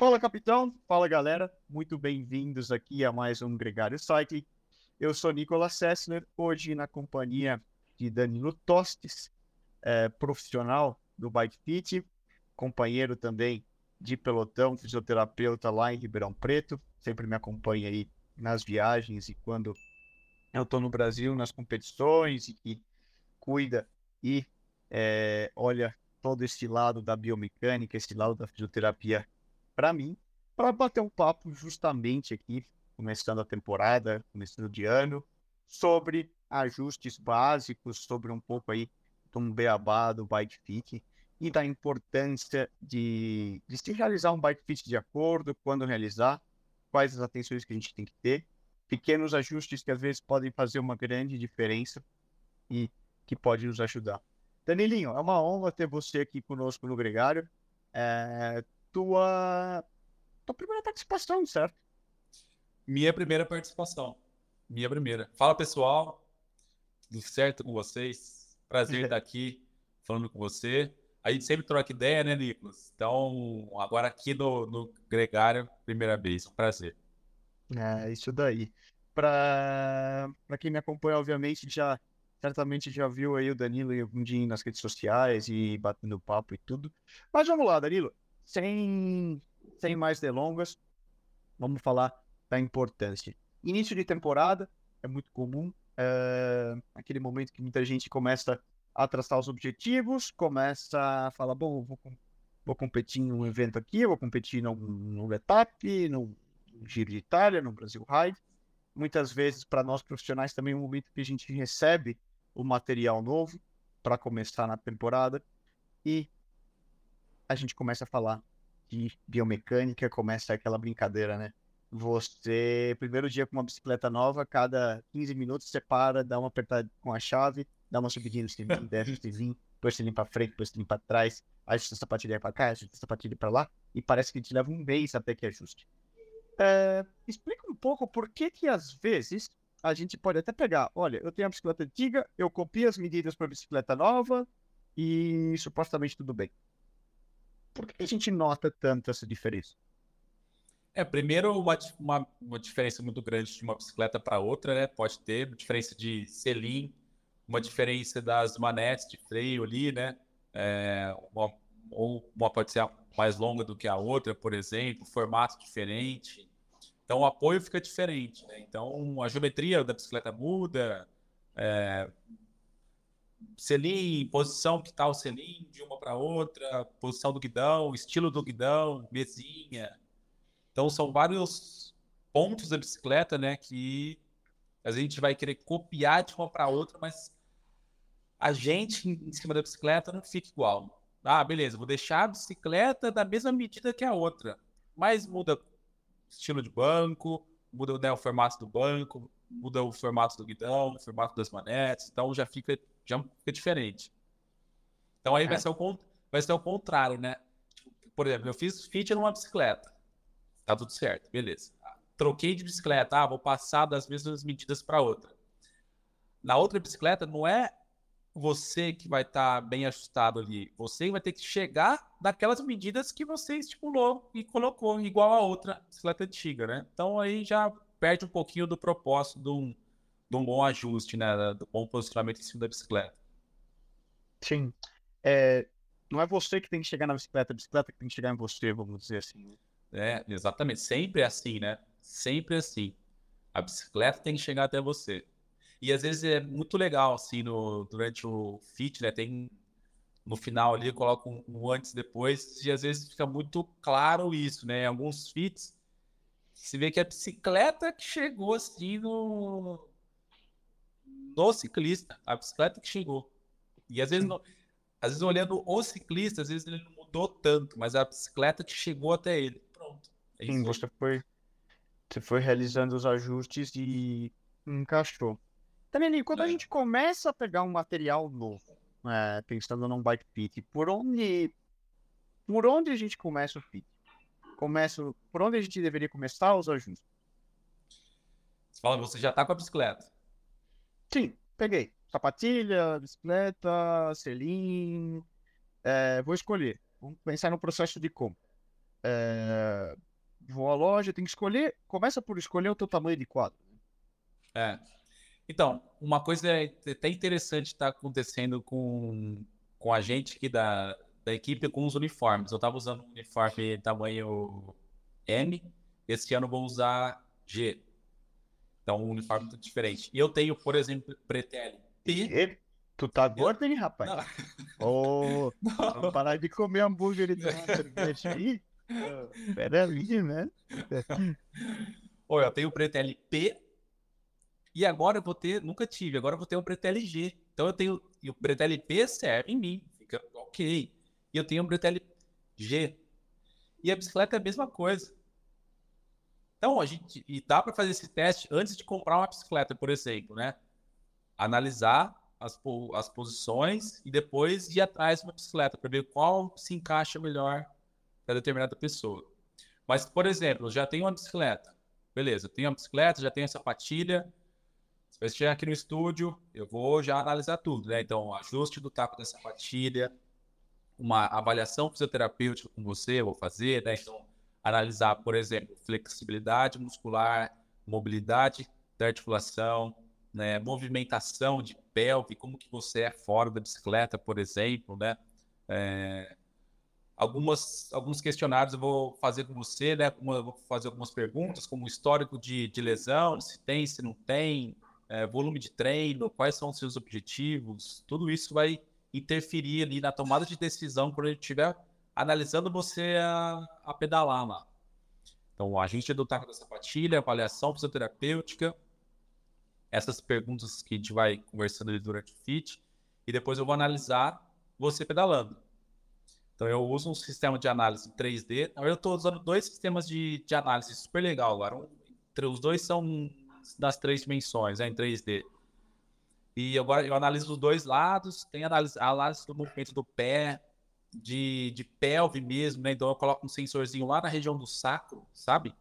Fala, capitão. Fala, galera. Muito bem-vindos aqui a mais um Gregário Cycling. Eu sou Nicolas Sessler, hoje na companhia de Danilo Tostes, é, profissional do Bike Fit, companheiro também de pelotão, fisioterapeuta lá em Ribeirão Preto, sempre me acompanha aí nas viagens e quando eu estou no Brasil, nas competições e, e cuida e é, olha todo esse lado da biomecânica, esse lado da fisioterapia para mim, para bater um papo justamente aqui, começando a temporada, começando de ano, sobre ajustes básicos, sobre um pouco aí um beabá do bike fit e da importância de, de se realizar um bike fit de acordo, quando realizar, quais as atenções que a gente tem que ter, pequenos ajustes que às vezes podem fazer uma grande diferença e que pode nos ajudar. Danilinho, é uma honra ter você aqui conosco no Gregário. É, tua, tua primeira participação, certo? Minha primeira participação. Minha primeira. Fala, pessoal. Tudo certo com vocês? Prazer estar aqui falando com você. A gente sempre troca ideia, né, Nicolas? Então, agora aqui no, no Gregário, primeira vez. Um prazer. É, isso daí. Para quem me acompanha, obviamente, já certamente já viu aí o Danilo algum dia nas redes sociais e batendo papo e tudo. Mas vamos lá, Danilo sem, sem mais delongas, vamos falar da importância. Início de temporada é muito comum, é aquele momento que muita gente começa a traçar os objetivos, começa a falar, bom, vou, vou competir em um evento aqui, vou competir num, num etap, no Giro de Itália, no Brasil Ride. Muitas vezes, para nós profissionais, também é um momento que a gente recebe o material novo para começar na temporada e a gente começa a falar de biomecânica, começa aquela brincadeira, né? Você, primeiro dia com uma bicicleta nova, cada 15 minutos você para, dá uma apertada com a chave, dá uma subidinha no selim, desce o selim, depois selim pra frente, depois selim pra trás, ajusta a sapatilha pra cá, ajusta a sapatilha pra lá, e parece que te leva um mês até que ajuste. É, explica um pouco por que que às vezes a gente pode até pegar, olha, eu tenho a bicicleta antiga, eu copio as medidas para a bicicleta nova e supostamente tudo bem. Por que a gente nota tanto essa diferença? É, primeiro, uma, uma, uma diferença muito grande de uma bicicleta para outra, né? Pode ter diferença de selim, uma diferença das manetes de freio ali, né? É, uma, ou uma pode ser mais longa do que a outra, por exemplo, formato diferente. Então, o apoio fica diferente, né? Então, a geometria da bicicleta muda, é, selim, posição que tá o selim de uma para outra, posição do guidão, estilo do guidão, mesinha. Então são vários pontos da bicicleta, né, que a gente vai querer copiar de uma para outra, mas a gente em cima da bicicleta não fica igual. Ah, beleza, vou deixar a bicicleta da mesma medida que a outra, mas muda estilo de banco, muda né, o formato do banco, muda o formato do guidão, o formato das manetes, então já fica já fica diferente. Então aí é. vai, ser o, vai ser o contrário, né? Por exemplo, eu fiz fit numa bicicleta. Tá tudo certo, beleza. Troquei de bicicleta, ah, vou passar das mesmas medidas para outra. Na outra bicicleta, não é você que vai estar tá bem ajustado ali. Você vai ter que chegar naquelas medidas que você estipulou e colocou, igual a outra bicicleta antiga, né? Então aí já perde um pouquinho do propósito de um, de um bom ajuste, né? Do bom posicionamento em cima da bicicleta. Sim. É, não é você que tem que chegar na bicicleta, a bicicleta que tem que chegar em você, vamos dizer assim. É, exatamente. Sempre é assim, né? Sempre é assim. A bicicleta tem que chegar até você. E às vezes é muito legal, assim, no, durante o fit, né? Tem no final ali, coloca um, um antes e depois, e às vezes fica muito claro isso, né? Em alguns fits, você vê que é a bicicleta que chegou assim no, no ciclista, a bicicleta que chegou. E às vezes, não, às vezes olhando o ciclista, às vezes ele não mudou tanto, mas a bicicleta que chegou até ele. Pronto. É Sim, você foi, você foi realizando os ajustes e encaixou. Também, quando é. a gente começa a pegar um material novo, é, pensando num bike fit, por onde, por onde a gente começa o fit? Começa, por onde a gente deveria começar os ajustes? Você fala, você já está com a bicicleta. Sim, peguei. Sapatilha, bicicleta, selim. É, vou escolher. Vamos pensar no processo de como. É, loja, tem que escolher. Começa por escolher o teu tamanho de quadro. É. Então, uma coisa é até interessante está acontecendo com, com a gente aqui da, da equipe com os uniformes. Eu estava usando um uniforme tamanho M, esse ano vou usar G. Então, um uniforme muito diferente. E eu tenho, por exemplo, Pretel P. Tu tá gordo, hein, rapaz? Ô, oh, vamos parar de comer hambúrguer e tomar cerveja aí? Pera ali, né? Oi, eu tenho o Pretel P e agora eu vou ter, nunca tive, agora eu vou ter um Pretel G. Então eu tenho, e o Pretel P serve em mim, fica ok. E eu tenho um Pretel G. E a bicicleta é a mesma coisa. Então, a gente, e dá para fazer esse teste antes de comprar uma bicicleta, por exemplo, né? Analisar as, as posições e depois ir atrás de uma bicicleta para ver qual se encaixa melhor para determinada pessoa. Mas, por exemplo, já tenho uma bicicleta. Beleza, tenho uma bicicleta, já tenho a sapatilha. Se você chegar aqui no estúdio, eu vou já analisar tudo, né? Então, ajuste do taco da sapatilha, uma avaliação fisioterapêutica com você, eu vou fazer, né? Então, analisar, por exemplo, flexibilidade muscular, mobilidade da articulação, né, movimentação de pelve, como que você é fora da bicicleta, por exemplo, né? É, algumas, alguns questionários eu vou fazer com você, né? Vou fazer algumas perguntas, como histórico de, de lesão, se tem, se não tem, é, volume de treino, quais são os seus objetivos, tudo isso vai interferir ali na tomada de decisão quando gente estiver analisando você a, a pedalar lá. Então, a gente do taco da sapatilha, avaliação fisioterapêutica, essas perguntas que a gente vai conversando durante o fit, e depois eu vou analisar você pedalando. Então, eu uso um sistema de análise em 3D. Eu estou usando dois sistemas de, de análise super legal agora. Um, os dois são das três dimensões, né, em 3D. E agora eu analiso os dois lados, tem análise, análise do movimento do pé, de, de pelve mesmo, né? Então eu coloco um sensorzinho lá na região do sacro, sabe?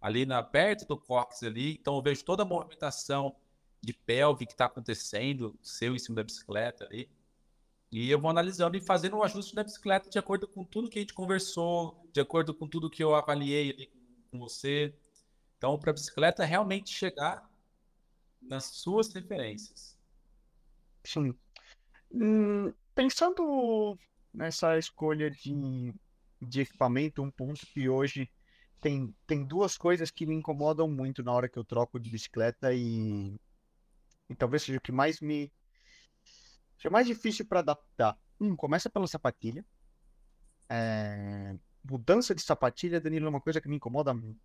Ali na, perto do cóccix ali. Então eu vejo toda a movimentação de pelve que está acontecendo, seu em cima da bicicleta ali. E eu vou analisando e fazendo o um ajuste da bicicleta de acordo com tudo que a gente conversou, de acordo com tudo que eu avaliei ali com você. Então, para a bicicleta realmente chegar nas suas referências. Sim. Hum, pensando nessa escolha de, de equipamento, um ponto que hoje tem, tem duas coisas que me incomodam muito na hora que eu troco de bicicleta e, e talvez seja o que mais me. seja mais difícil para adaptar. Um, começa pela sapatilha. É, mudança de sapatilha, Danilo, é uma coisa que me incomoda. Não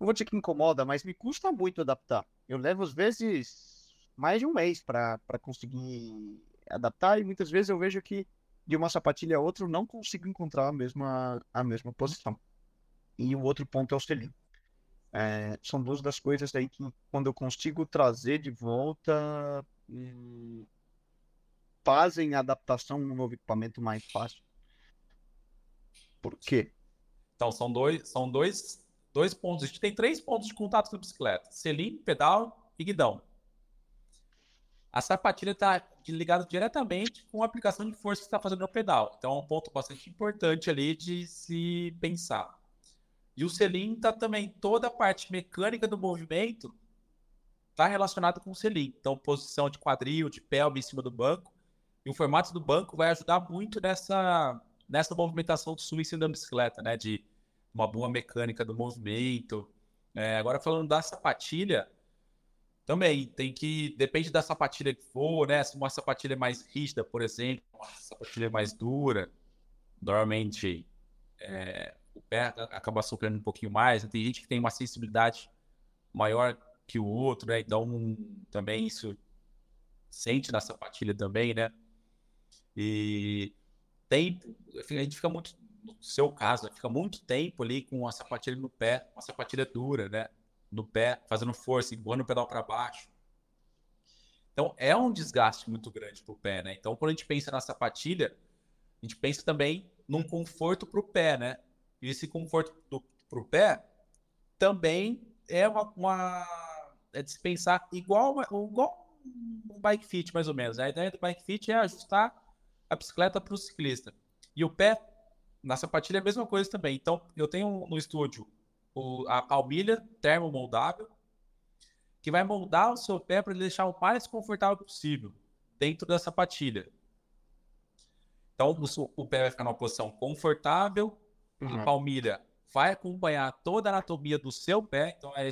vou dizer que incomoda, mas me custa muito adaptar. Eu levo, às vezes, mais de um mês para conseguir adaptar e muitas vezes eu vejo que de uma sapatilha a outra, eu não consigo encontrar a mesma, a mesma posição. E o outro ponto é o selim. É, são duas das coisas aí que, quando eu consigo trazer de volta, hum, fazem a adaptação no novo equipamento mais fácil. Por quê? Então, são dois, são dois, dois pontos. A gente tem três pontos de contato com a bicicleta: selim, pedal e guidão a sapatilha está ligada diretamente com a aplicação de força que está fazendo no pedal. Então é um ponto bastante importante ali de se pensar. E o selim está também toda a parte mecânica do movimento está relacionada com o selim. Então posição de quadril, de pelve em cima do banco. E o formato do banco vai ajudar muito nessa nessa movimentação do swing da bicicleta, né? De uma boa mecânica do movimento. É, agora falando da sapatilha, também tem que. Depende da sapatilha que for, né? Se uma sapatilha mais rígida, por exemplo, uma sapatilha mais dura, normalmente é, o pé acaba sofrendo um pouquinho mais. Tem gente que tem uma sensibilidade maior que o outro, né? Então também isso sente na sapatilha também, né? E tempo, a gente fica muito, no seu caso, né? fica muito tempo ali com a sapatilha no pé, uma sapatilha dura, né? No pé, fazendo força, empurrando o pedal para baixo. Então é um desgaste muito grande para o pé, né? Então quando a gente pensa na sapatilha, a gente pensa também num conforto para o pé, né? E esse conforto para o pé também é uma, uma é de se pensar igual, igual um bike fit, mais ou menos. A ideia do bike fit é ajustar a bicicleta para o ciclista. E o pé, na sapatilha, é a mesma coisa também. Então, eu tenho no estúdio o, a palmilha termomoldável, que vai moldar o seu pé para ele deixar o mais confortável possível dentro da sapatilha. Então, o, o pé vai ficar numa posição confortável, uhum. a palmilha vai acompanhar toda a anatomia do seu pé, então é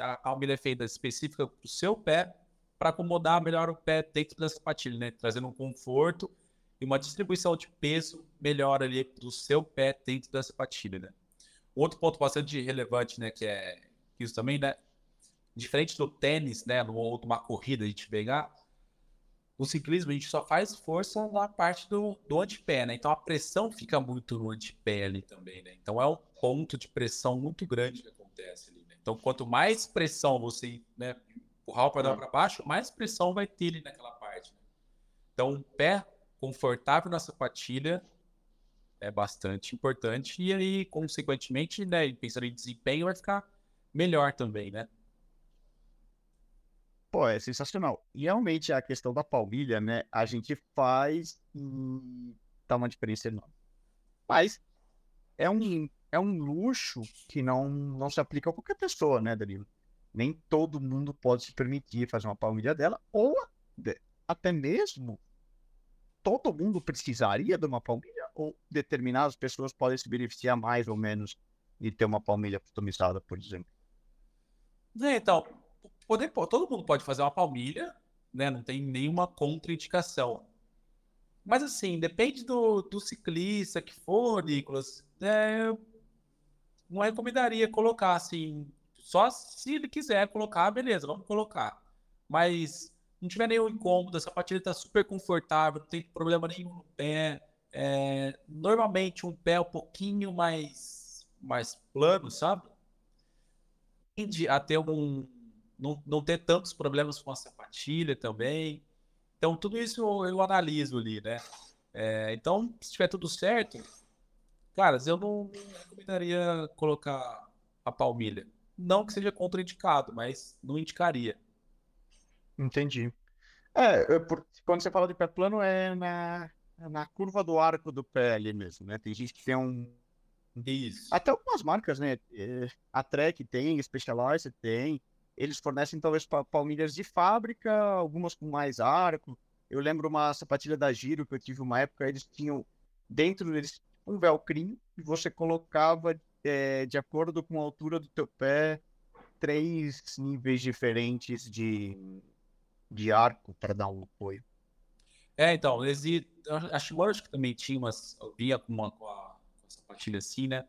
a palmilha é feita específica para o seu pé, para acomodar melhor o pé dentro da sapatilha, né? trazendo um conforto e uma distribuição de peso melhor ali do seu pé dentro da sapatilha. Né? Outro ponto bastante relevante, né, que é isso também, né, diferente do tênis, né, ou de uma corrida a gente pegar, no ciclismo a gente só faz força na parte do, do antepé, né? Então a pressão fica muito no antepé ali também, né? Então é um ponto de pressão muito grande que acontece ali, né? Então quanto mais pressão você né, empurrar o pedal para baixo, mais pressão vai ter ali naquela parte. Né? Então um pé confortável na sapatilha é bastante importante e aí, consequentemente, né, pensando em desempenho, vai ficar melhor também, né? Pô, é sensacional. E realmente a questão da palmilha, né? A gente faz e dá uma diferença enorme. Mas é um, é um luxo que não, não se aplica a qualquer pessoa, né, Danilo? Nem todo mundo pode se permitir fazer uma palmilha dela, ou até mesmo todo mundo precisaria de uma palmilha, ou determinadas pessoas podem se beneficiar mais ou menos de ter uma palmilha customizada, por exemplo. É, então, poder, todo mundo pode fazer uma palmilha, né? Não tem nenhuma contraindicação. Mas assim, depende do, do ciclista que for, Nicolas. É, não recomendaria colocar assim. Só se ele quiser colocar, beleza, vamos colocar. Mas não tiver nenhum incômodo, a sapatilha está super confortável, não tem problema nenhum no pé. É, normalmente um pé um pouquinho mais, mais plano, sabe? Tende a ter um, não, não ter tantos problemas com a sapatilha também. Então, tudo isso eu, eu analiso ali, né? É, então, se tiver tudo certo, caras, eu não, recomendaria colocar a palmilha. Não que seja contraindicado, mas não indicaria. Entendi. É, por, quando você fala de pé plano, é na, na curva do arco do pé ali mesmo, né? Tem gente que tem um. Isso. Até algumas marcas, né? É, a Trek tem, Specialized tem. Eles fornecem talvez palmilhas de fábrica, algumas com mais arco. Eu lembro uma sapatilha da Giro que eu tive uma época, eles tinham dentro deles um velcrinho e você colocava é, de acordo com a altura do teu pé três níveis diferentes de, de arco para dar um apoio. É, então, a Shimura que também tinha umas, vinha com, uma, com, a, com a sapatilha assim, né?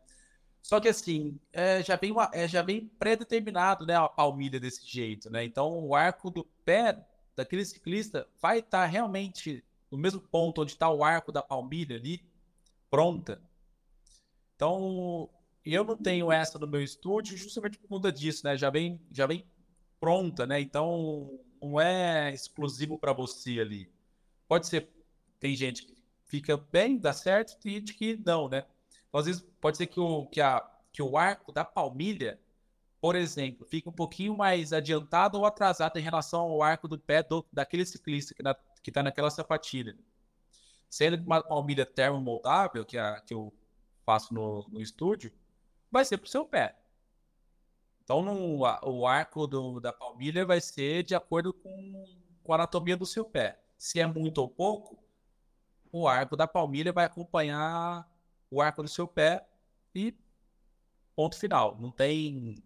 Só que assim, é, já vem, é, já vem pré-determinado, né, a palmilha desse jeito, né? Então o arco do pé daquele ciclista vai estar tá realmente no mesmo ponto onde está o arco da palmilha ali, pronta. Então eu não tenho essa no meu estúdio justamente por conta disso, né? Já vem, já vem pronta, né? Então não é exclusivo para você ali. Pode ser, tem gente que fica bem, dá certo, tem gente que não, né? Então, às vezes pode ser que o, que, a, que o arco da palmilha, por exemplo, fique um pouquinho mais adiantado ou atrasado em relação ao arco do pé do, daquele ciclista que na, está naquela sapatilha. Sendo uma palmilha termomoldável, que, a, que eu faço no, no estúdio, vai ser para o seu pé. Então, no, o arco do, da palmilha vai ser de acordo com, com a anatomia do seu pé. Se é muito ou pouco, o arco da palmilha vai acompanhar o arco do seu pé e ponto final. Não tem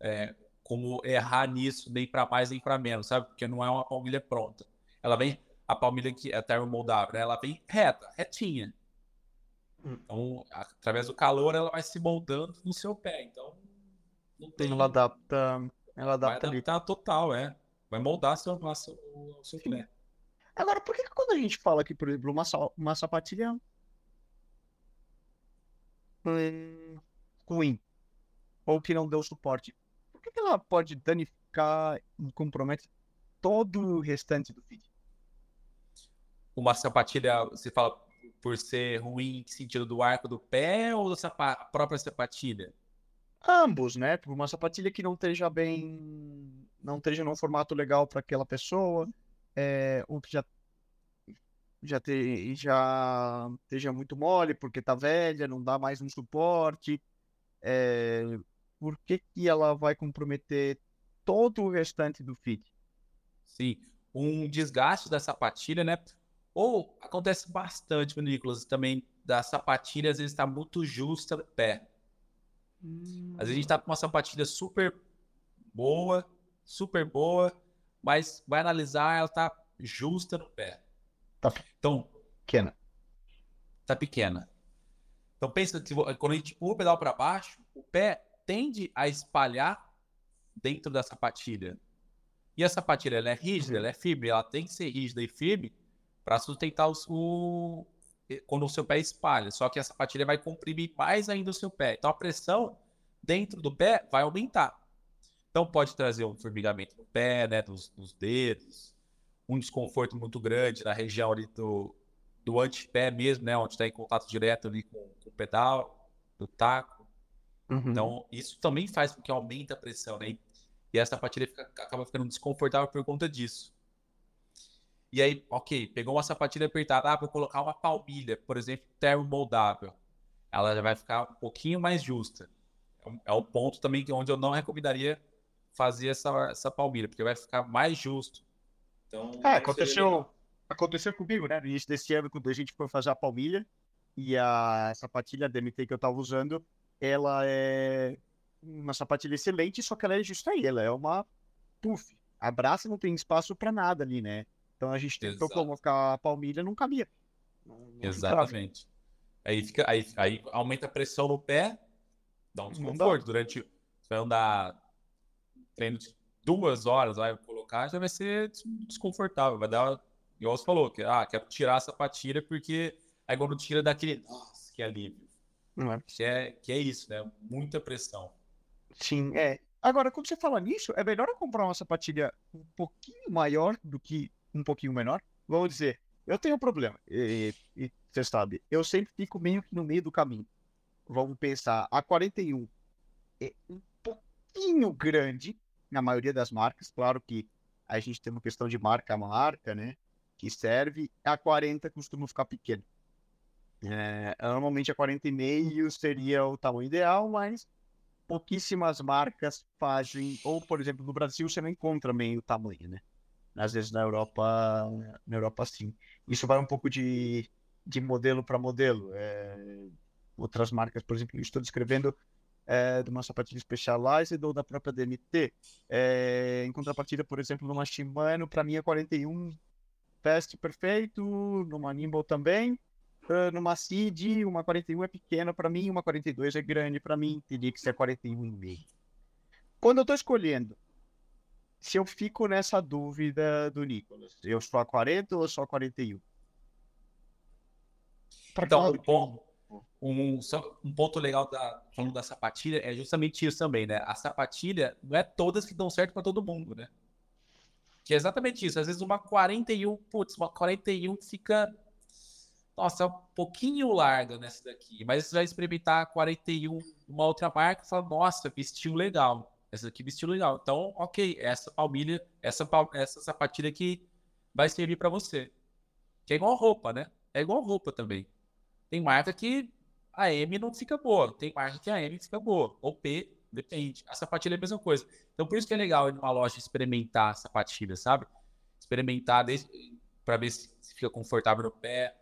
é, como errar nisso nem para mais nem para menos, sabe? Porque não é uma palmilha pronta. Ela vem, a palmilha que é termomoldável, né? ela vem reta, retinha. Hum. Então, através do calor, ela vai se moldando no seu pé. Então, não tem. Ela adapta. Ela adapta vai adaptar ali. total, é. Vai moldar seu, seu, o seu pé. Agora, por que quando a gente fala aqui, por exemplo, uma, uma sapatilha hum, ruim ou que não deu suporte, por que, que ela pode danificar e compromete todo o restante do feed? Uma sapatilha, você fala por ser ruim em sentido do arco do pé ou da própria sapatilha? Ambos, né? Por uma sapatilha que não esteja bem, não esteja num formato legal para aquela pessoa, é, que já já, te, já esteja muito mole porque tá velha, não dá mais um suporte. É, por que, que ela vai comprometer todo o restante do feed? Sim, um desgaste da sapatilha, né? Ou acontece bastante, Nicolas, também da sapatilha, às vezes está muito justa pé. Às vezes a gente está com uma sapatilha super boa, super boa, mas vai analisar, ela está justa no pé. Tá então, pequena. Tá pequena. Então pensa que quando a gente empurra o pedal para baixo, o pé tende a espalhar dentro da sapatilha. E a sapatilha ela é rígida, ela é firme, ela tem que ser rígida e firme para sustentar o, o, quando o seu pé espalha. Só que a sapatilha vai comprimir mais ainda o seu pé. Então a pressão dentro do pé vai aumentar. Então pode trazer um formigamento no pé, né, dos, dos dedos, um desconforto muito grande na região ali do, do antepé mesmo, né, onde está em contato direto ali com, com o pedal, do taco. Uhum. Então isso também faz com que aumente a pressão, né? E a sapatilha fica, acaba ficando desconfortável por conta disso. E aí, ok, pegou uma sapatilha apertada, ah, vou colocar uma palmilha, por exemplo, termomoldável. Ela já vai ficar um pouquinho mais justa. É o é ponto também onde eu não recomendaria fazer essa, essa palmilha, porque vai ficar mais justo. Então, é, aconteceu, aconteceu comigo, né? No início desse ano, quando a gente foi fazer a palmilha, e a sapatilha DMT que eu tava usando, ela é uma sapatilha excelente, só que ela é justa aí, ela é uma puff. A braça não tem espaço para nada ali, né? Então a gente tentou Exato. colocar a palmilha, não cabia. Não, não Exatamente. Aí, fica, aí, aí aumenta a pressão no pé, dá um desconforto. Durante. Você vai andar treino de duas horas, vai colocar, já vai ser desconfortável. Vai dar. Igual você falou, que ah, quero tirar a sapatilha porque aí quando tira daquele. Nossa, que alívio. É. Que, é, que é isso, né? Muita pressão. Sim, é. Agora, quando você fala nisso, é melhor eu comprar uma sapatilha um pouquinho maior do que um pouquinho menor, vamos dizer, eu tenho um problema, e, e, você sabe, eu sempre fico meio que no meio do caminho. Vamos pensar, a 41 é um pouquinho grande na maioria das marcas, claro que a gente tem uma questão de marca a marca, né, que serve, a 40 costuma ficar pequena. É, normalmente a 40,5 seria o tamanho ideal, mas pouquíssimas marcas fazem, ou por exemplo, no Brasil você não encontra meio tamanho, né? às vezes na Europa, na Europa sim. Isso vai um pouco de, de modelo para modelo. É, outras marcas, por exemplo, estou descrevendo é, de uma sapatilha Specialized ou da própria DMT. É, em contrapartida, por exemplo, numa Shimano, para mim é 41 Fast perfeito, numa Nimble também. Uh, numa CID, uma 41 é pequena para mim, uma 42 é grande para mim, teria que ser 41,5. Quando eu estou escolhendo se eu fico nessa dúvida do Nicolas, eu sou a 40 ou sou a 41? Então, um, um, um, ponto legal da, falando da sapatilha é justamente isso também, né? A sapatilha não é todas que dão certo para todo mundo, né? Que é exatamente isso. Às vezes uma 41, putz, uma 41 fica. Nossa, é um pouquinho larga nessa daqui. Mas você vai experimentar a 41 uma outra marca e fala, nossa, vestiu legal. Essa aqui vestiu legal. Então, ok, essa palmilha, essa, essa sapatilha aqui vai servir para você. Que é igual roupa, né? É igual roupa também. Tem marca que a M não fica boa, tem marca que a M fica boa. Ou P, depende. A sapatilha é a mesma coisa. Então, por isso que é legal ir numa loja experimentar a sapatilha, sabe? Experimentar para ver se, fica confortável no pé.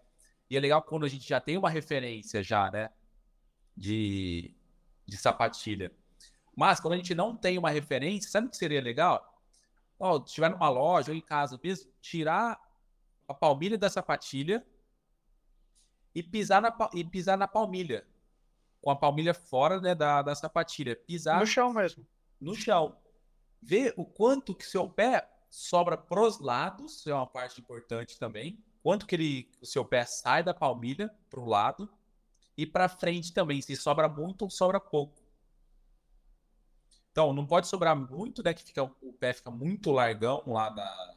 E é legal quando a gente já tem uma referência já, né? De, de sapatilha. Mas quando a gente não tem uma referência, sabe o que seria legal? Se estiver numa loja ou em casa mesmo, tirar a palmilha da sapatilha e pisar na, e pisar na palmilha. Com a palmilha fora né, da, da sapatilha. Pisar. No chão mesmo. No chão. Ver o quanto que seu pé sobra pros lados, é uma parte importante também. Quanto que ele, o seu pé sai da palmilha pro lado e para frente também, se sobra muito ou sobra pouco. Então, não pode sobrar muito, né? Que fica, o pé fica muito largão lá na,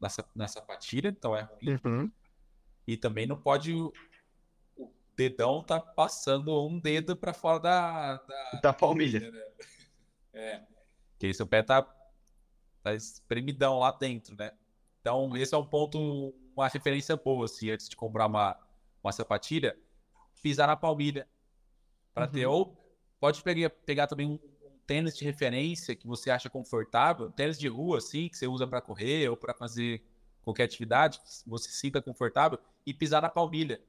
nessa, na sapatilha, então é ruim. Uhum. E também não pode o, dedão tá passando um dedo para fora da, da, da palmilha. Né? É. Que aí seu pé tá, tá espremidão lá dentro, né? Então, esse é um ponto, uma referência boa, assim, antes de comprar uma, uma sapatilha, pisar na palmilha. Para uhum. ter ou pode pegar, pegar também um, um, tênis de referência que você acha confortável, tênis de rua, assim, que você usa para correr ou para fazer qualquer atividade, que você sinta confortável, e pisar na palmilha.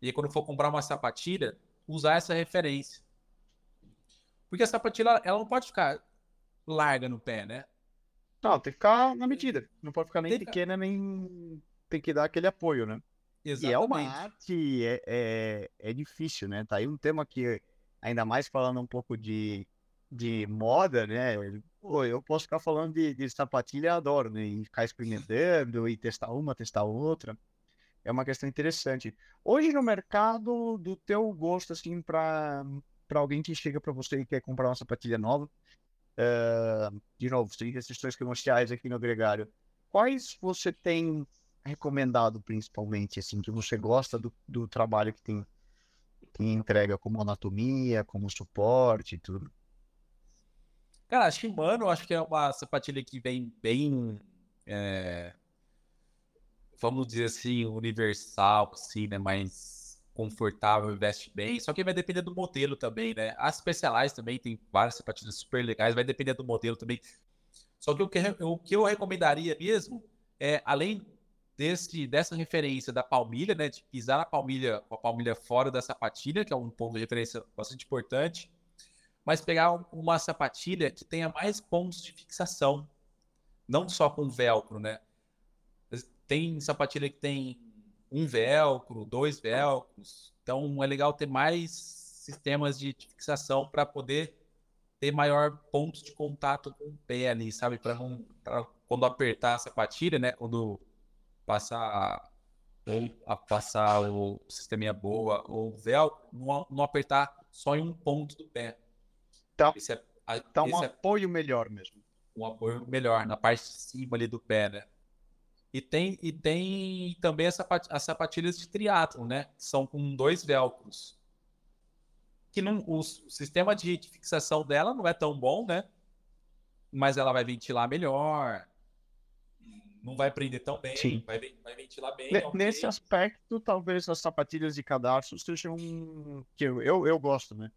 E aí, quando for comprar uma sapatilha, usar essa referência. Porque a sapatilha, ela não pode ficar larga no pé, né? Não, tem que ficar na medida. Não pode ficar nem tem pequena, nem. Tem que dar aquele apoio, né? Exatamente. E é uma arte, é, é, é difícil, né? Tá aí um tema que, ainda mais falando um pouco de, de moda, né? Pô, eu posso ficar falando de, de sapatilha, adoro, né? E ficar experimentando e testar uma, testar outra. É uma questão interessante. Hoje no mercado, do teu gosto, assim, para alguém que chega para você e quer comprar uma sapatilha nova, uh, de novo, sem restrições comerciais aqui no Gregário, quais você tem recomendado principalmente, assim, que você gosta do, do trabalho que tem que entrega como anatomia, como suporte e tudo? Cara, a Shimano acho que é uma sapatilha que vem bem, é, vamos dizer assim, universal, assim, né? Mais confortável, veste bem. Só que vai depender do modelo também, né? As Specialized também tem várias sapatilhas super legais, vai depender do modelo também. Só que o que, o que eu recomendaria mesmo é, além desse, dessa referência da palmilha, né? De pisar a palmilha, a palmilha fora da sapatilha, que é um ponto de referência bastante importante. Mas pegar uma sapatilha que tenha mais pontos de fixação. Não só com velcro, né? Tem sapatilha que tem um velcro, dois velcros. Então é legal ter mais sistemas de fixação para poder ter maior pontos de contato com o pé ali, sabe? Para quando apertar a sapatilha, né? Quando passar a passar o sisteminha boa ou velcro, não, não apertar só em um ponto do pé. Então, esse é, a, então esse um é, apoio melhor mesmo. Um apoio melhor na parte de cima ali do pé, né? E tem, e tem também as, sapat, as sapatilhas de triatlon, né? São com dois velcros. Que não, o, o sistema de, fixação dela não é tão bom, né? Mas ela vai ventilar melhor não vai prender tão bem, Sim. Vai, vai ventilar bem. okay. Nesse aspecto, talvez as sapatilhas de cadastro sejam que eu, eu, eu gosto, né?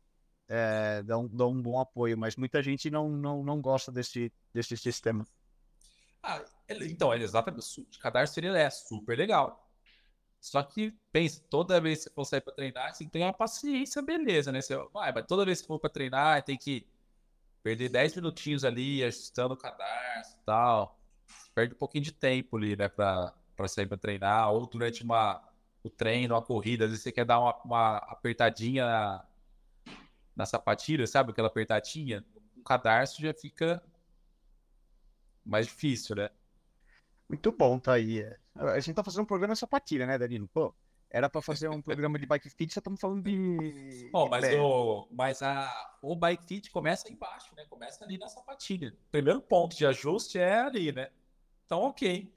É, dão, dão um bom apoio, mas muita gente não, não, não gosta desse, desse sistema. Ah, então, exatamente. O cadastro ele é super legal. Só que, pensa, toda vez que você for sair pra treinar, você tem que uma paciência, beleza, né? Você, vai, mas toda vez que for pra treinar, tem que perder 10 minutinhos ali, ajustando o cadastro e tal perde um pouquinho de tempo ali, né, pra, pra sair pra treinar, ou durante uma, o treino, uma corrida, às vezes você quer dar uma, uma apertadinha na sapatilha, sabe? Aquela apertadinha, o cadarço já fica mais difícil, né? Muito bom, tá aí. A gente tá fazendo um programa de sapatilha, né, Danilo? Pô, era para fazer um programa de bike fit, já estamos falando de. Bom, mas, o, mas a, o bike fit começa embaixo, né? Começa ali na sapatilha. primeiro ponto de ajuste é ali, né? Então, ok.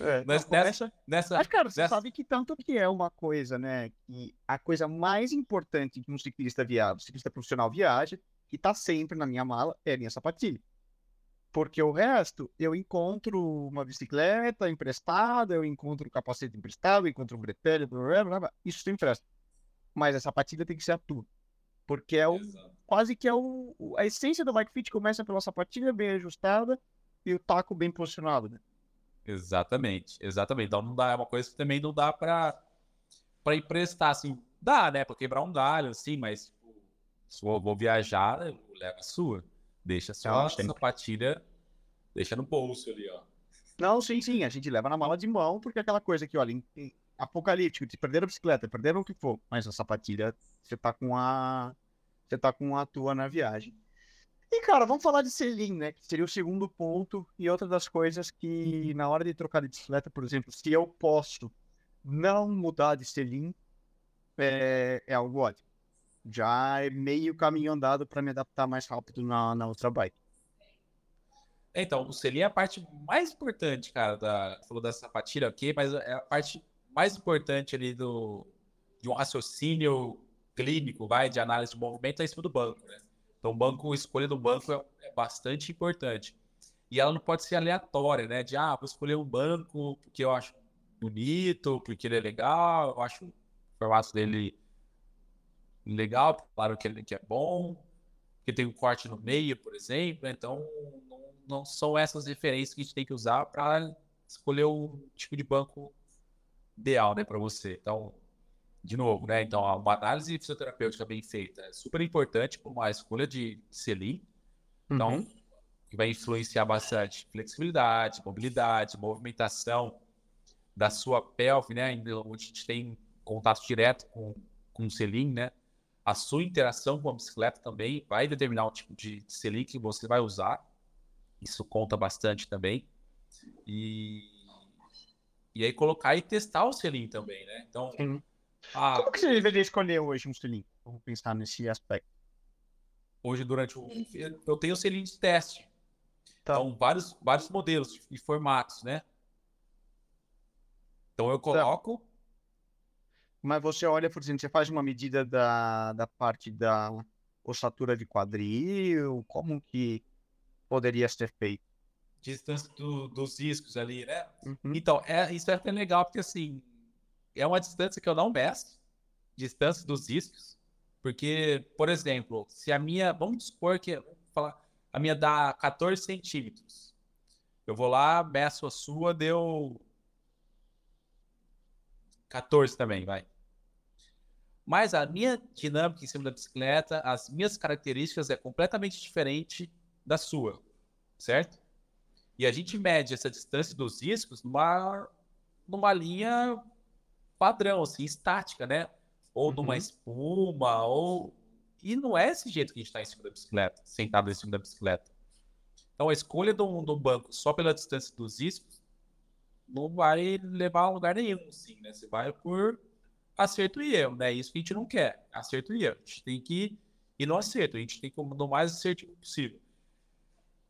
É, mas então nessa, nessa, Mas, cara, você nessa... sabe que tanto que é uma coisa, né? Que a coisa mais importante que um ciclista viaja, um ciclista profissional viaja, que tá sempre na minha mala, é a minha sapatilha. Porque o resto, eu encontro uma bicicleta emprestada, eu encontro um capacete emprestado, eu encontro um bretelle, blá, blá, blá, isso tem empresta. Mas a sapatilha tem que ser a tua. Porque é o, quase que é o, a essência do bike fit começa pela sapatilha bem ajustada e o taco bem posicionado, né? Exatamente, exatamente. Então não dá, é uma coisa que também não dá pra, pra emprestar, assim, dá, né, pra quebrar um galho, assim, mas tipo, se eu vou viajar, leva a sua. Deixa a sapatilha, deixa no bolso ali, ó. Não, sim, sim, a gente leva na mala de mão, porque é aquela coisa que, olha, apocalíptico, se perderam a bicicleta, perderam o que for, mas a sapatilha, você tá com a. Você tá com a tua na viagem. E, cara, vamos falar de selim, né? Que seria o segundo ponto. E outra das coisas que, na hora de trocar de bicicleta, por exemplo, se eu posso não mudar de selim, é, é algo ótimo. Já é meio caminho andado para me adaptar mais rápido na, na outra bike. Então, o selim é a parte mais importante, cara. Da, falou da sapatilha aqui, mas é a parte mais importante ali do, de um raciocínio clínico, vai, de análise de movimento é em cima do banco, né? Então, banco, escolha do banco é, é bastante importante. E ela não pode ser aleatória, né? De, ah, vou escolher um banco porque eu acho bonito, porque ele é legal, eu acho o formato dele legal, claro que, que é bom, que tem um corte no meio, por exemplo. Então, não, não são essas referências que a gente tem que usar para escolher o tipo de banco ideal, né, para você. Então, de novo, né? Então, uma análise fisioterapêutica bem feita é super importante para uma escolha de selim. Então, uhum. que vai influenciar bastante flexibilidade, mobilidade, movimentação da sua pelve, né? Onde a gente tem contato direto com, com o selim, né? A sua interação com a bicicleta também vai determinar o tipo de selim que você vai usar. Isso conta bastante também. E, e aí colocar e testar o selim também, né? Então. A... como que você deveria escolher hoje um selim? Vamos pensar nesse aspecto. Hoje, durante o. Eu tenho o selim de teste. Tá. Então, vários, vários modelos e formatos, né? Então, eu tá. coloco. Tá. Mas você olha, por exemplo, você faz uma medida da, da parte da ossatura de quadril, como que poderia ser feito? Distância do, dos discos ali, né? Uhum. Então, é, isso é até legal, porque assim, é uma distância que eu não meço, distância dos discos, porque, por exemplo, se a minha, vamos supor que, falar, a minha dá 14 centímetros, eu vou lá, meço a sua, deu 14 também, vai. Mas a minha dinâmica em cima da bicicleta, as minhas características é completamente diferente da sua, certo? E a gente mede essa distância dos riscos numa, numa linha padrão, assim, estática, né? Ou numa uhum. espuma, ou. E não é esse jeito que a gente está em cima da bicicleta, sentado em cima da bicicleta. Então a escolha do, do banco só pela distância dos riscos não vai levar a lugar nenhum, assim, né? Você vai por acerto e erro, né? Isso que a gente não quer, acerto e erro. A gente tem que ir no acerto, a gente tem que ir no mais assertivo possível.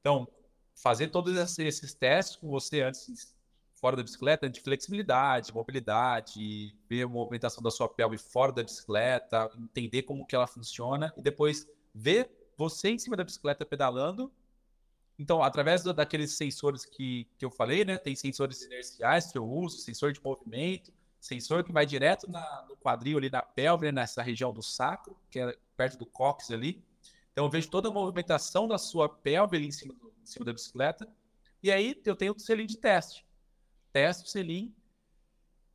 Então, fazer todos esses testes com você antes, fora da bicicleta, de flexibilidade, mobilidade, ver a movimentação da sua pelve fora da bicicleta, entender como que ela funciona e depois ver você em cima da bicicleta pedalando. Então, através daqueles sensores que, que eu falei, né? Tem sensores inerciais que eu uso, sensor de movimento, sensor que vai direto na, no quadril ali na pelve, né, nessa região do sacro, que é perto do cóccix ali. Então eu vejo toda a movimentação da sua pelve ali em cima, do, em cima da bicicleta. E aí eu tenho o selim de teste. Teste o selim.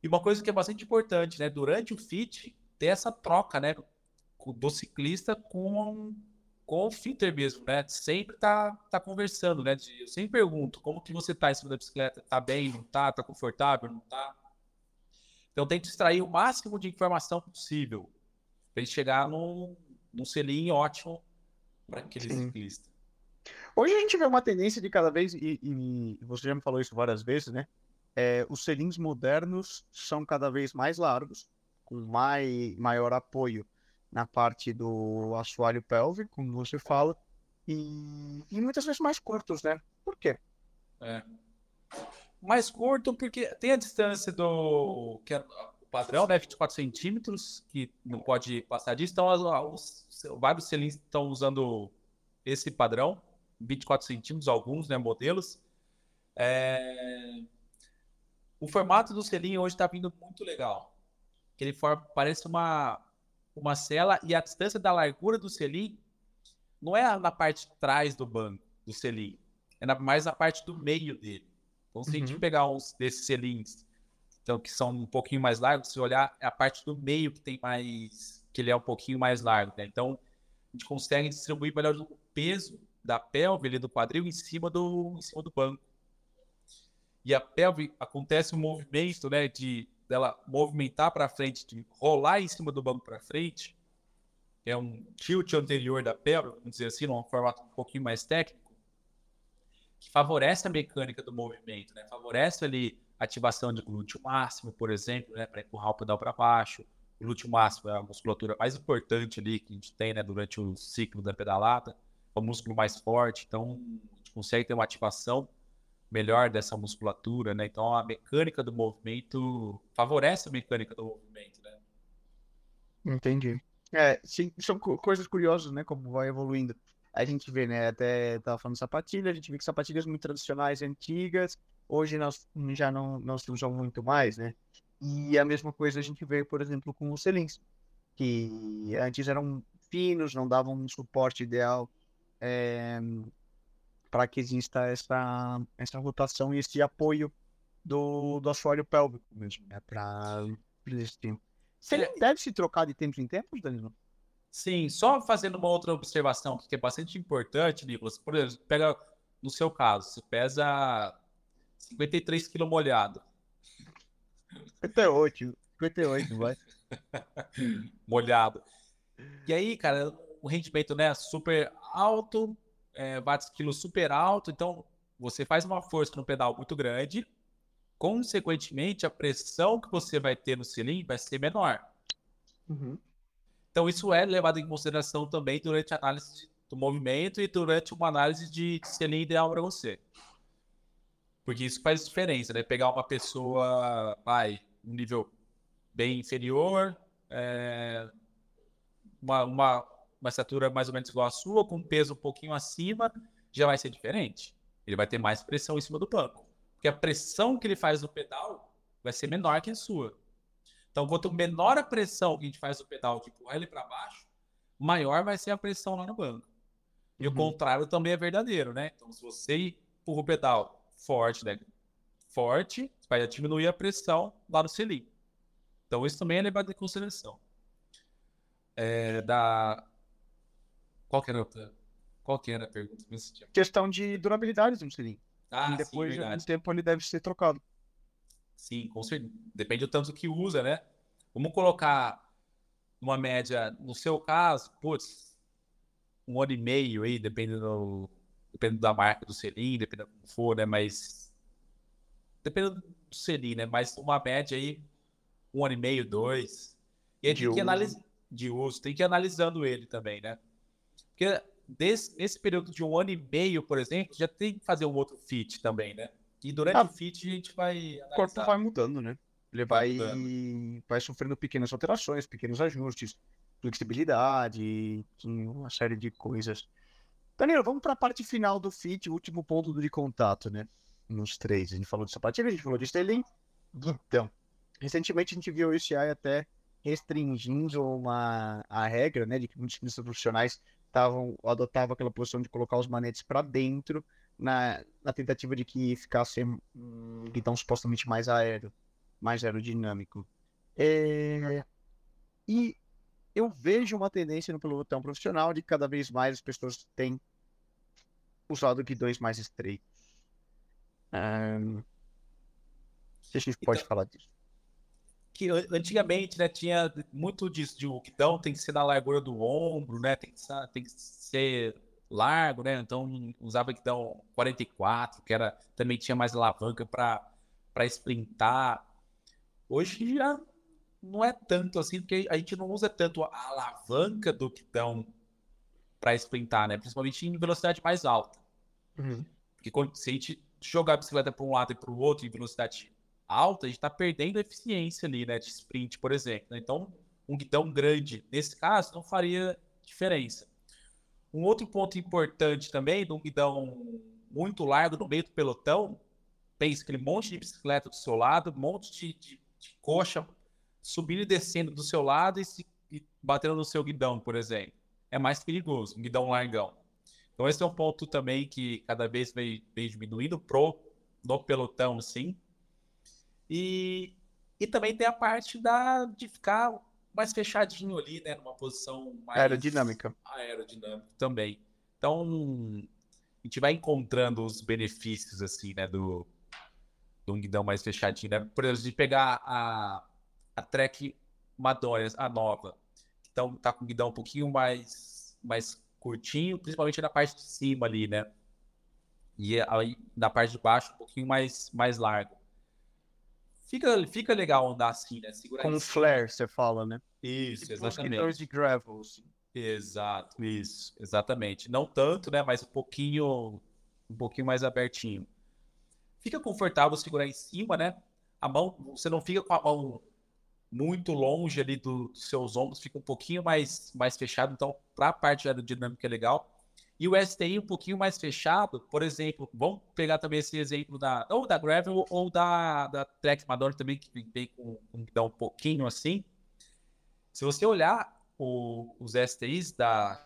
E uma coisa que é bastante importante, né? Durante o fit, ter essa troca, né? Do ciclista com, com o fitter mesmo, né? Sempre tá, tá conversando, né? Eu sempre pergunto, como que você tá em cima da bicicleta? Tá bem, não tá? Tá confortável, não tá? Então tento extrair o máximo de informação possível para chegar num, num selinho ótimo para aquele Sim. ciclista. Hoje a gente vê uma tendência de cada vez, e, e você já me falou isso várias vezes, né? É, os selinhos modernos são cada vez mais largos, com mai, maior apoio na parte do assoalho pélvico, como você fala, e, e muitas vezes mais curtos, né? Por quê? É mais curto, porque tem a distância do que é o padrão, né? 24 centímetros, que não pode passar disso. Então, os, os, vários cilindros estão usando esse padrão, 24 centímetros, alguns né, modelos. É... O formato do selinho hoje está vindo muito legal. Ele for, parece uma, uma cela e a distância da largura do selim não é na parte de trás do banco do selim, é na, mais na parte do meio dele. Então, se uhum. a gente uhum. pegar uns desses selinhos, então, que são um pouquinho mais largos, se olhar, é a parte do meio que tem mais. que ele é um pouquinho mais largo, né? Então, a gente consegue distribuir melhor o peso da pelve ali do quadril em cima do, em cima do banco. E a pelve acontece um movimento, né, de dela movimentar para frente, de rolar em cima do banco para frente, é um tilt anterior da pelve, vamos dizer assim, num formato um pouquinho mais técnico que favorece a mecânica do movimento, né? Favorece ali ativação de glúteo máximo, por exemplo, né? Para empurrar o pedal para baixo. O glúteo máximo é a musculatura mais importante ali que a gente tem, né? Durante o ciclo da pedalada. É o músculo mais forte, então a gente consegue ter uma ativação melhor dessa musculatura, né? Então a mecânica do movimento favorece a mecânica do movimento, né? Entendi. É, sim, são coisas curiosas, né? Como vai evoluindo a gente vê, né? Até tava falando sapatilha, a gente vê que sapatilhas muito tradicionais antigas, hoje nós já não, não se usam muito mais, né? E a mesma coisa a gente vê, por exemplo, com os selins. que antes eram finos, não davam um suporte ideal é, para que exista essa, essa rotação e esse apoio do, do assoalho pélvico mesmo, né? Para existir. Você é. deve se trocar de tempos em tempos, Danilo? Sim, só fazendo uma outra observação que é bastante importante, Nicolas. Por exemplo, pega no seu caso, você pesa 53 kg molhado. 58, 58, vai. molhado. E aí, cara, o rendimento, né, super alto, é, watts quilo super alto, então você faz uma força no pedal muito grande, consequentemente, a pressão que você vai ter no cilindro vai ser menor. Uhum. Então, isso é levado em consideração também durante a análise do movimento e durante uma análise de, cilindro ideal para você. Porque isso faz diferença, né? Pegar uma pessoa, vai, um nível bem inferior, é, uma, uma, uma estatura mais ou menos igual à sua, com um peso um pouquinho acima, já vai ser diferente. Ele vai ter mais pressão em cima do banco. Porque a pressão que ele faz no pedal vai ser menor que a sua. Então, quanto menor a pressão que a gente faz no pedal de empurrar ele para baixo, maior vai ser a pressão lá no banco. E uhum. o contrário também é verdadeiro, né? Então, se você empurra o pedal forte, né? Forte, vai diminuir a pressão lá no cilindro. Então, isso também é levado em consideração. É, da... Qual que era outra? Qual que era a pergunta? Questão de durabilidade do cilindro. Ah, e depois sim, de algum tempo ele deve ser trocado. Sim, com certeza. Depende do tanto que usa, né? Vamos colocar uma média, no seu caso, putz, um ano e meio aí, dependendo, dependendo da marca do selim, dependendo como for, né? Mas. Dependendo do selim, né? Mas uma média aí, um ano e meio, dois. E aí de tem que analisar. De uso, tem que ir analisando ele também, né? Porque desse, nesse período de um ano e meio, por exemplo, já tem que fazer um outro fit também, né? E durante ah, o fit a gente vai. O corpo vai mudando, né? Ele vai, vai sofrendo pequenas alterações, pequenos ajustes, flexibilidade, uma série de coisas. Danilo, vamos para a parte final do fit, o último ponto de contato, né? Nos três. A gente falou de sapatilha, a gente falou de styling. Então, recentemente a gente viu o UCI até restringindo uma, a regra, né, de que muitos profissionais tavam, adotavam aquela posição de colocar os manetes para dentro na, na, tentativa de que ficasse um guidão supostamente mais aéreo, mais aerodinâmico. É... E eu vejo uma tendência no pelotão profissional de que cada vez mais as pessoas têm usado guidões mais estreitos. Um... Se a gente pode então, falar disso que antigamente né, tinha muito disso, de o guidão tem que ser na largura do ombro, né? Tem que, ser, tem que ser largo, né? Então usava guidão 44, que era também tinha mais alavanca para para sprintar. Hoje já não é tanto assim, porque a gente não usa tanto a alavanca do guidão para sprintar, né? Principalmente em velocidade mais alta. Uhum. Porque quando, se a gente jogar a bicicleta para um lado e para o outro em velocidade alta, a gente está perdendo eficiência ali, né? De sprint, por exemplo. Né? Então, um guidão grande, nesse caso, não faria diferença. Um outro ponto importante também, de um guidão muito largo no meio do pelotão, pensa aquele monte de bicicleta do seu lado, um monte de, de, de coxa subindo e descendo do seu lado e, se, e batendo no seu guidão, por exemplo. É mais perigoso, um guidão largão. Então esse é um ponto também que cada vez vem, vem diminuindo pro no pelotão, sim. E, e também tem a parte da, de ficar mais fechadinho ali, né? Numa posição mais. Aerodinâmica. Aerodinâmica também. Então, a gente vai encontrando os benefícios, assim, né? Do, do guidão mais fechadinho, né? Por exemplo, de pegar a, a Trek Madonna, a nova. Então, tá com o guidão um pouquinho mais, mais curtinho, principalmente na parte de cima ali, né? E aí, na parte de baixo, um pouquinho mais, mais largo. Fica, fica legal andar assim, né? Segurar Com flare, você fala, né? Isso, tipo exatamente. De gravel. Assim. Exato, isso, exatamente. Não tanto, né? Mas um pouquinho, um pouquinho mais abertinho. Fica confortável segurar em cima, né? A mão, você não fica com a mão muito longe ali do, dos seus ombros, fica um pouquinho mais, mais fechado. Então, para a parte aerodinâmica é legal. E o STI um pouquinho mais fechado, por exemplo, vamos pegar também esse exemplo da ou da Gravel ou da, da Trek Madonna também, que vem com um guidão um pouquinho assim. Se você olhar o, os STIs da,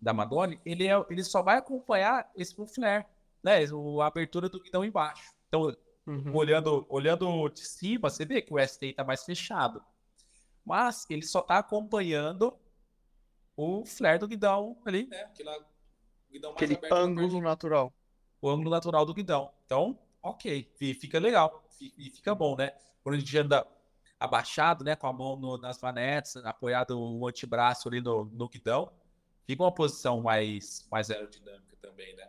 da Madone, ele, é, ele só vai acompanhar esse flare, né? A abertura do guidão embaixo. Então, uhum. olhando, olhando de cima, você vê que o STI está mais fechado. Mas ele só está acompanhando o flare do guidão ali, né? Aquela, guidão mais Aquele ângulo natural. O ângulo natural do guidão. Então, ok, fica legal, e fica bom, né? Quando a gente anda abaixado, né, com a mão no, nas manetes, apoiado o antebraço ali no, no guidão, fica uma posição mais, mais aerodinâmica também, né?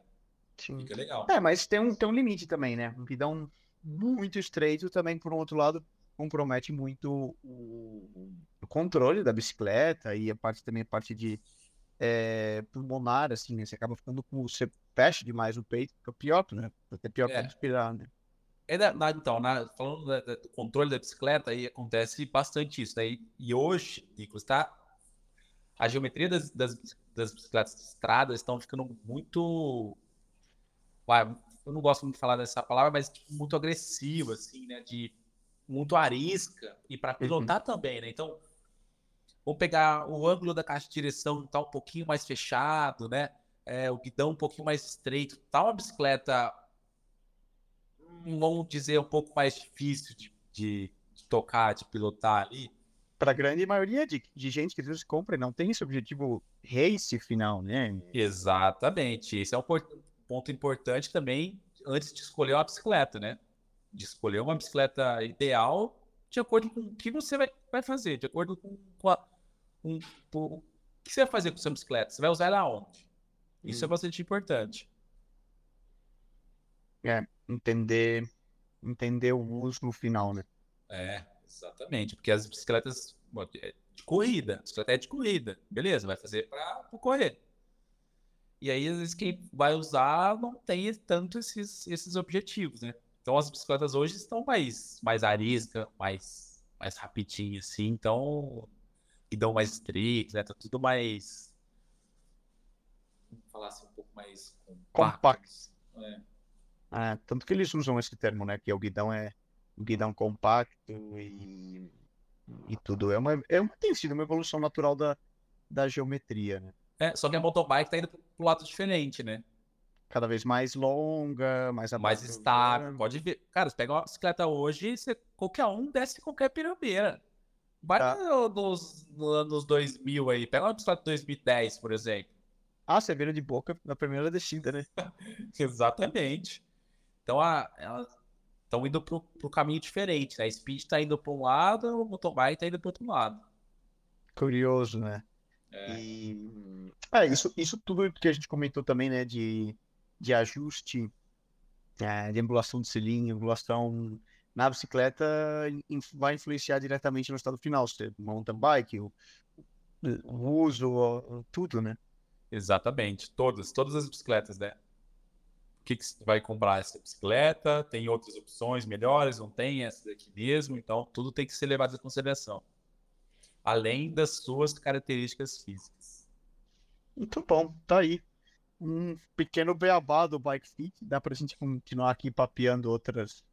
Sim. Fica legal. É, mas tem um, tem um limite também, né? Um guidão muito estreito também, por um outro lado, compromete muito o, o controle da bicicleta e a parte também a parte de é, pulmonar, assim, né? Você acaba ficando com. Você fecha demais o peito, fica pior, né? Até pior é. respirar, né? É na, então, na, falando da, da, do controle da bicicleta, aí acontece bastante isso. Né? E, hoje, Nicolas, tá? A geometria das, das, das bicicletas de estrada estão ficando muito. Uai, eu não gosto muito de falar dessa palavra, mas tipo, muito agressiva, assim, né? De muito arisca e para pilotar uhum. também, né? Então, vamos pegar o ângulo da caixa de direção tá um pouquinho mais fechado, né? É, o guidão um pouquinho mais estreito. Tá uma bicicleta vamos dizer, um pouco mais difícil de, de, tocar, de pilotar ali? Para a grande maioria de, de gente que às vezes compra não tem esse objetivo race final, né? Exatamente. Esse é um ponto importante também antes de escolher uma bicicleta, né? De escolher uma bicicleta ideal de acordo com o que você vai, vai fazer, de acordo com, com, a, com, com o que você vai fazer com sua bicicleta. Você vai usar ela onde? Isso é hum. é bastante importante. É, entender entender o uso no final, né? É, exatamente, porque as bicicletas é de corrida, a bicicleta é de corrida, beleza, vai fazer para correr. E aí, às vezes, quem vai usar não tem tanto esses, esses objetivos, né? Então, as bicicletas hoje estão mais, mais arisca, mais, mais rapidinho, assim, então, dão mais estrictos, né? Tá tudo mais, vamos falar assim, um pouco mais compacto. compacto. É. Ah, tanto que eles usam esse termo, né? Que é o guidão é o guidão compacto e, e tudo. É uma, é uma, tem sido uma evolução natural da, da geometria, né? É, só que a motobike tá indo pro lado diferente, né? Cada vez mais longa, mais Mais estável. Pode ver. Cara, você pega uma bicicleta hoje, você, qualquer um desce qualquer pirambeira. Vai tá. nos, nos anos 2000 aí. Pega uma bicicleta de 2010, por exemplo. Ah, você vira de boca na primeira descida, né? Exatamente. Então, a, elas estão indo para o caminho diferente. Né? A Speed está indo para um lado, o Motobike está indo para outro lado. Curioso, né? É. E... é, isso, isso tudo que a gente comentou também, né? De, de ajuste, é, de angulação de selinho, angulação na bicicleta vai influenciar diretamente no estado final, se mountain bike, o, o uso, tudo, né? Exatamente, todas, todas as bicicletas, né? que, que você vai comprar essa bicicleta, tem outras opções melhores, não tem essa daqui mesmo, então tudo tem que ser levado em consideração. Além das suas características físicas. Muito bom, tá aí. Um pequeno beabá do Bike Fit. Dá pra gente continuar aqui papeando outras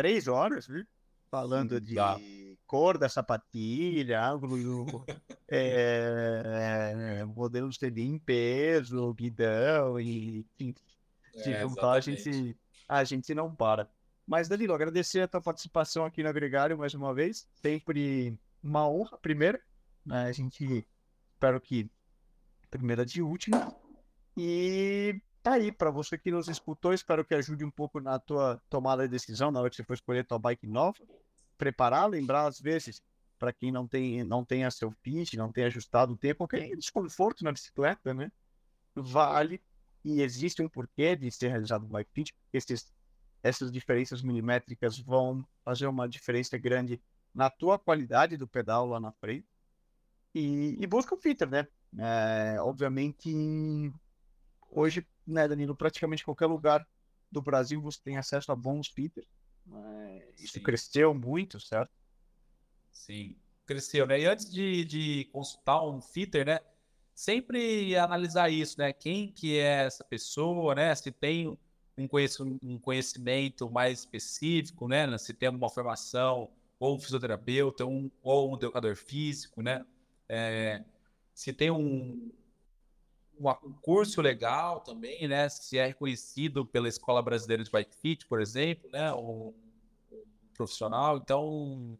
três horas, viu? Falando de Dá. cor da sapatilha, ângulo, é, é, modelo de peso, guidão e enfim, de é, juntar, a gente, a gente não para. Mas, Danilo, agradecer a tua participação aqui na Gregário mais uma vez. Sempre uma honra, primeira. Né? A gente espero que primeira de última. E tá aí, para você que nos escutou, espero que ajude um pouco na tua tomada de decisão na hora que você for escolher tua bike nova. Preparar, lembrar às vezes, para quem não tem, não tenha seu pitch, não tem ajustado o tempo, qualquer desconforto na bicicleta, né? Vale e existe um porquê de ser realizado um bike pitch, esses, essas diferenças milimétricas vão fazer uma diferença grande na tua qualidade do pedal lá na frente. E, e busca o fitter, né? É, obviamente, hoje, né, Danilo, praticamente qualquer lugar do Brasil você tem acesso a bons fitters. É, isso Sim. cresceu muito, certo? Sim, cresceu, né? E antes de, de consultar um fitter, né? sempre analisar isso, né? Quem que é essa pessoa, né? Se tem um conhecimento mais específico, né? Se tem uma formação ou um fisioterapeuta, um, ou um educador físico, né? É, se tem um, um curso legal também, né? Se é reconhecido pela Escola Brasileira de Bike Fit, por exemplo, né? Um, profissional, então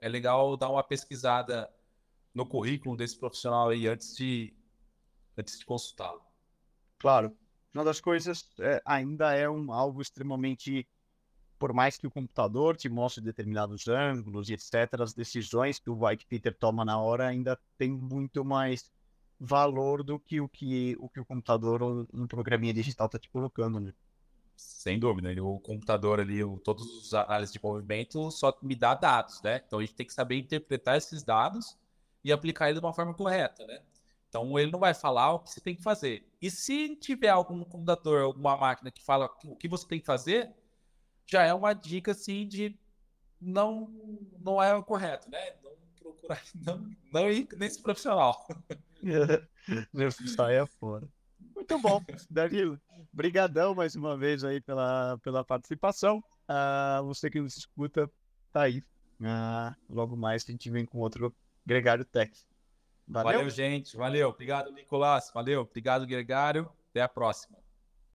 é legal dar uma pesquisada no currículo desse profissional aí antes de, antes de consultá-lo. Claro. Uma das coisas é, ainda é um algo extremamente por mais que o computador te mostre determinados ângulos e etc, as decisões que o bike fitter toma na hora ainda tem muito mais valor do que o que o, que o computador ou um programinha digital está te colocando, né? Sem dúvida, o computador ali, o, todos os análises de movimento só me dá dados, né? Então a gente tem que saber interpretar esses dados e aplicar ele de uma forma correta, né? Então ele não vai falar o que você tem que fazer. E se tiver algum computador, alguma máquina que fala o que você tem que fazer, já é uma dica assim de não não é o correto, né? Não procurar, não, não ir nesse profissional. Sai fora. Muito bom, Danilo. Obrigadão mais uma vez aí pela, pela participação. Uh, você que nos escuta, tá aí. Uh, logo mais a gente vem com outro Gregário Tech. Valeu? Valeu, gente. Valeu. Obrigado, Nicolás. Valeu. Obrigado, Gregário. Até a próxima.